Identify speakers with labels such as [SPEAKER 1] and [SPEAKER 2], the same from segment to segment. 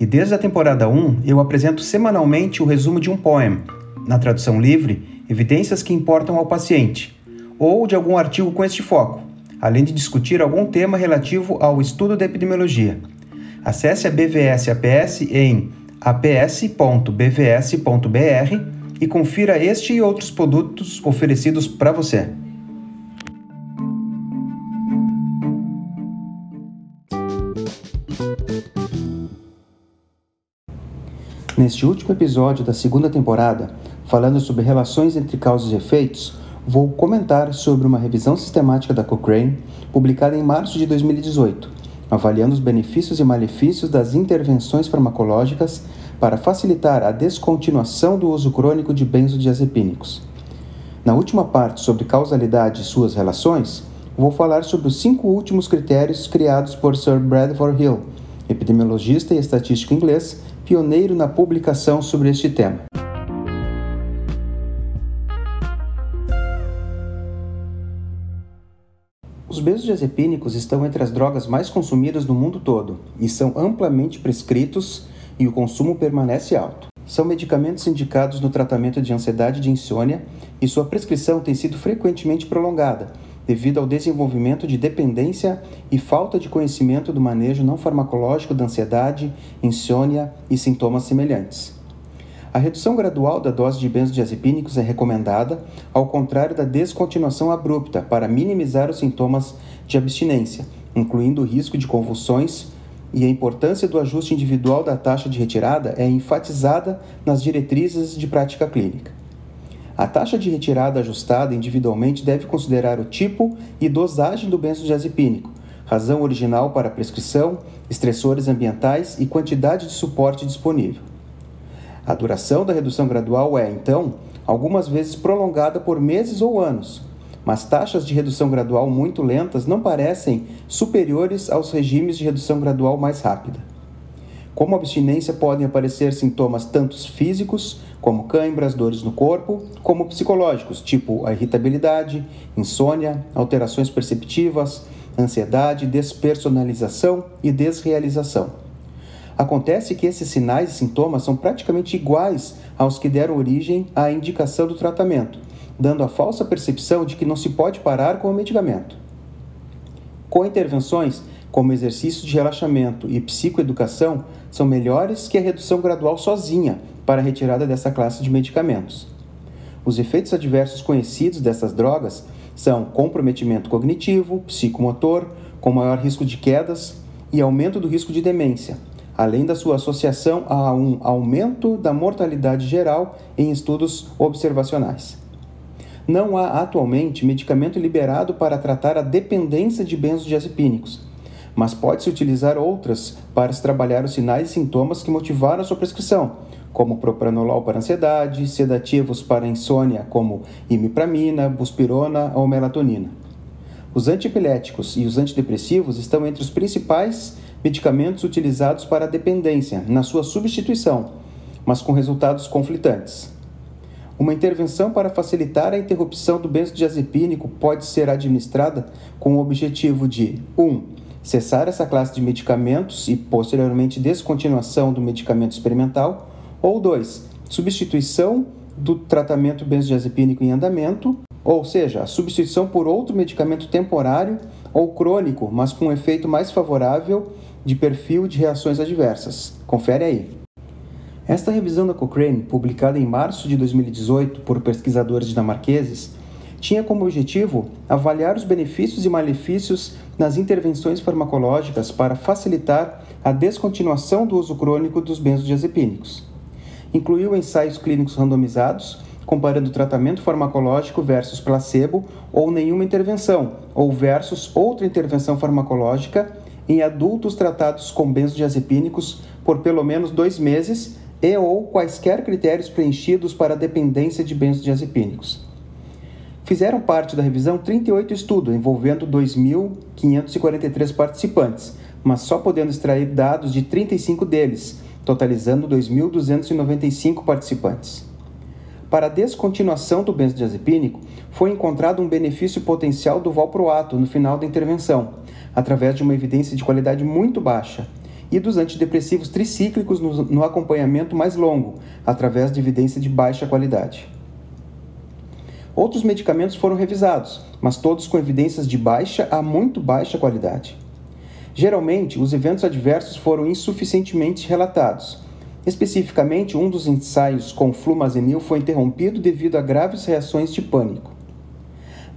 [SPEAKER 1] E desde a temporada 1 eu apresento semanalmente o resumo de um poema, na tradução livre, evidências que importam ao paciente, ou de algum artigo com este foco, além de discutir algum tema relativo ao estudo da epidemiologia. Acesse a BVS APS em aps.bvs.br e confira este e outros produtos oferecidos para você. Neste último episódio da segunda temporada, falando sobre relações entre causas e efeitos, vou comentar sobre uma revisão sistemática da Cochrane, publicada em março de 2018, avaliando os benefícios e malefícios das intervenções farmacológicas para facilitar a descontinuação do uso crônico de benzodiazepínicos. Na última parte sobre causalidade e suas relações, vou falar sobre os cinco últimos critérios criados por Sir Bradford Hill, epidemiologista e estatístico inglês, pioneiro na publicação sobre este tema. Os benzodiazepínicos estão entre as drogas mais consumidas no mundo todo e são amplamente prescritos e o consumo permanece alto. São medicamentos indicados no tratamento de ansiedade e de insônia e sua prescrição tem sido frequentemente prolongada, devido ao desenvolvimento de dependência e falta de conhecimento do manejo não farmacológico da ansiedade, insônia e sintomas semelhantes. A redução gradual da dose de benzodiazepínicos é recomendada, ao contrário da descontinuação abrupta, para minimizar os sintomas de abstinência, incluindo o risco de convulsões, e a importância do ajuste individual da taxa de retirada é enfatizada nas diretrizes de prática clínica. A taxa de retirada ajustada individualmente deve considerar o tipo e dosagem do benzodiazepínico, razão original para a prescrição, estressores ambientais e quantidade de suporte disponível. A duração da redução gradual é, então, algumas vezes prolongada por meses ou anos, mas taxas de redução gradual muito lentas não parecem superiores aos regimes de redução gradual mais rápida. Como abstinência, podem aparecer sintomas tanto físicos, como câimbras, dores no corpo, como psicológicos, tipo a irritabilidade, insônia, alterações perceptivas, ansiedade, despersonalização e desrealização. Acontece que esses sinais e sintomas são praticamente iguais aos que deram origem à indicação do tratamento, dando a falsa percepção de que não se pode parar com o medicamento. Com intervenções como exercício de relaxamento e psicoeducação, são melhores que a redução gradual sozinha para a retirada dessa classe de medicamentos. Os efeitos adversos conhecidos dessas drogas são comprometimento cognitivo, psicomotor, com maior risco de quedas e aumento do risco de demência, além da sua associação a um aumento da mortalidade geral em estudos observacionais. Não há atualmente medicamento liberado para tratar a dependência de benzodiazepínicos, mas pode-se utilizar outras para se trabalhar os sinais e sintomas que motivaram a sua prescrição, como propranolol para ansiedade, sedativos para insônia, como imipramina, buspirona ou melatonina. Os antiepiléticos e os antidepressivos estão entre os principais medicamentos utilizados para a dependência, na sua substituição, mas com resultados conflitantes. Uma intervenção para facilitar a interrupção do benzodiazepínico pode ser administrada com o objetivo de 1. Um, cessar essa classe de medicamentos e posteriormente descontinuação do medicamento experimental, ou 2. Substituição do tratamento benzodiazepínico em andamento, ou seja, a substituição por outro medicamento temporário ou crônico, mas com um efeito mais favorável de perfil de reações adversas. Confere aí. Esta revisão da Cochrane, publicada em março de 2018 por pesquisadores dinamarqueses, tinha como objetivo avaliar os benefícios e malefícios nas intervenções farmacológicas para facilitar a descontinuação do uso crônico dos benzodiazepínicos. Incluiu ensaios clínicos randomizados, comparando tratamento farmacológico versus placebo ou nenhuma intervenção, ou versus outra intervenção farmacológica em adultos tratados com benzodiazepínicos por pelo menos dois meses e ou quaisquer critérios preenchidos para dependência de benzodiazepínicos. Fizeram parte da revisão 38 estudos envolvendo 2.543 participantes, mas só podendo extrair dados de 35 deles, totalizando 2.295 participantes. Para a descontinuação do benzodiazepínico, foi encontrado um benefício potencial do valproato no final da intervenção, através de uma evidência de qualidade muito baixa, e dos antidepressivos tricíclicos no, no acompanhamento mais longo, através de evidência de baixa qualidade. Outros medicamentos foram revisados, mas todos com evidências de baixa a muito baixa qualidade. Geralmente, os eventos adversos foram insuficientemente relatados. Especificamente, um dos ensaios com flumazenil foi interrompido devido a graves reações de pânico.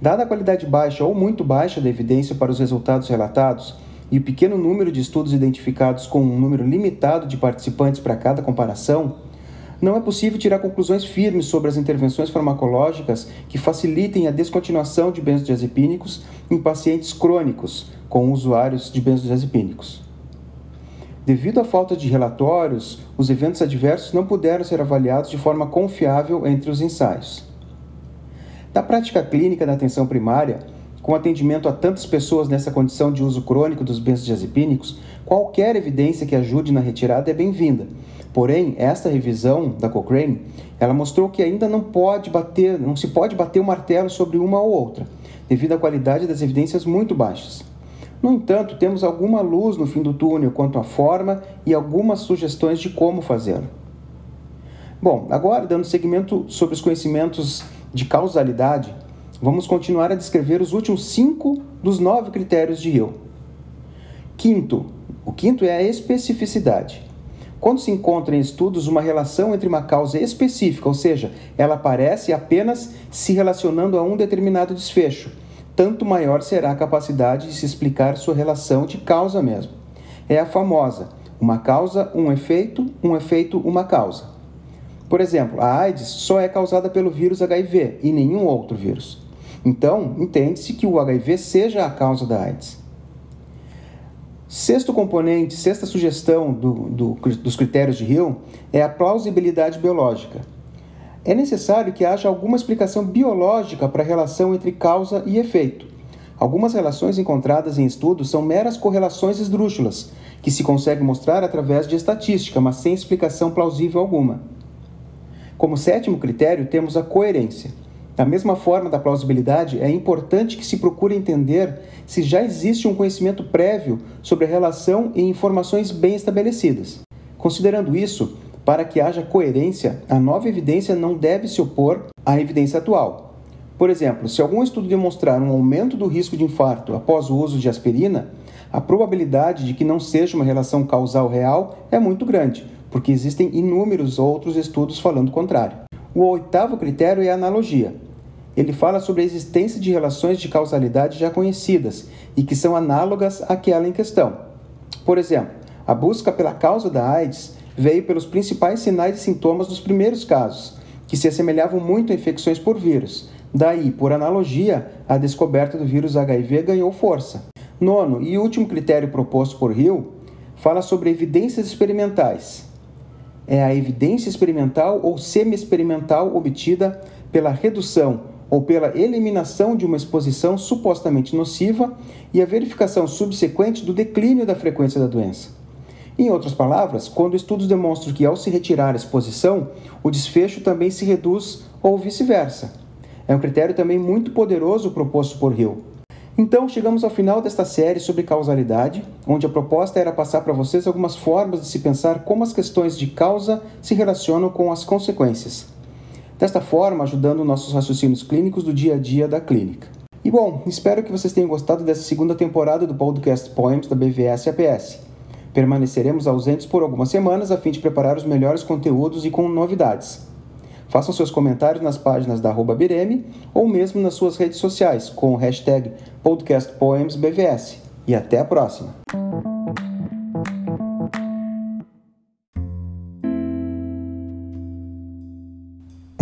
[SPEAKER 1] Dada a qualidade baixa ou muito baixa da evidência para os resultados relatados e o pequeno número de estudos identificados com um número limitado de participantes para cada comparação, não é possível tirar conclusões firmes sobre as intervenções farmacológicas que facilitem a descontinuação de benzodiazepínicos em pacientes crônicos com usuários de benzodiazepínicos. Devido à falta de relatórios, os eventos adversos não puderam ser avaliados de forma confiável entre os ensaios. Na prática clínica da atenção primária, com atendimento a tantas pessoas nessa condição de uso crônico dos benzodiazepínicos, qualquer evidência que ajude na retirada é bem-vinda, Porém, esta revisão da Cochrane, ela mostrou que ainda não pode bater, não se pode bater o martelo sobre uma ou outra, devido à qualidade das evidências muito baixas. No entanto, temos alguma luz no fim do túnel quanto à forma e algumas sugestões de como fazê-lo. Bom, agora dando seguimento sobre os conhecimentos de causalidade, vamos continuar a descrever os últimos cinco dos nove critérios de Hill. Quinto, o quinto é a especificidade. Quando se encontra em estudos uma relação entre uma causa específica, ou seja, ela aparece apenas se relacionando a um determinado desfecho, tanto maior será a capacidade de se explicar sua relação de causa mesmo. É a famosa uma causa, um efeito, um efeito, uma causa. Por exemplo, a AIDS só é causada pelo vírus HIV e nenhum outro vírus. Então, entende-se que o HIV seja a causa da AIDS. Sexto componente, sexta sugestão do, do, dos critérios de Hill é a plausibilidade biológica. É necessário que haja alguma explicação biológica para a relação entre causa e efeito. Algumas relações encontradas em estudos são meras correlações esdrúxulas, que se consegue mostrar através de estatística, mas sem explicação plausível alguma. Como sétimo critério, temos a coerência. Da mesma forma da plausibilidade, é importante que se procure entender se já existe um conhecimento prévio sobre a relação e informações bem estabelecidas. Considerando isso, para que haja coerência, a nova evidência não deve se opor à evidência atual. Por exemplo, se algum estudo demonstrar um aumento do risco de infarto após o uso de aspirina, a probabilidade de que não seja uma relação causal real é muito grande, porque existem inúmeros outros estudos falando o contrário. O oitavo critério é a analogia ele fala sobre a existência de relações de causalidade já conhecidas e que são análogas àquela em questão. Por exemplo, a busca pela causa da AIDS veio pelos principais sinais e sintomas dos primeiros casos, que se assemelhavam muito a infecções por vírus. Daí, por analogia, a descoberta do vírus HIV ganhou força. Nono e último critério proposto por Hill fala sobre evidências experimentais. É a evidência experimental ou semi-experimental obtida pela redução ou pela eliminação de uma exposição supostamente nociva e a verificação subsequente do declínio da frequência da doença. Em outras palavras, quando estudos demonstram que ao se retirar a exposição, o desfecho também se reduz ou vice-versa. É um critério também muito poderoso proposto por Hill. Então, chegamos ao final desta série sobre causalidade, onde a proposta era passar para vocês algumas formas de se pensar como as questões de causa se relacionam com as consequências desta forma ajudando nossos raciocínios clínicos do dia a dia da clínica. E bom, espero que vocês tenham gostado dessa segunda temporada do podcast Poems da BVS APS. Permaneceremos ausentes por algumas semanas a fim de preparar os melhores conteúdos e com novidades. Façam seus comentários nas páginas da arroba Bireme ou mesmo nas suas redes sociais com o hashtag podcastpoemsbvs. E até a próxima!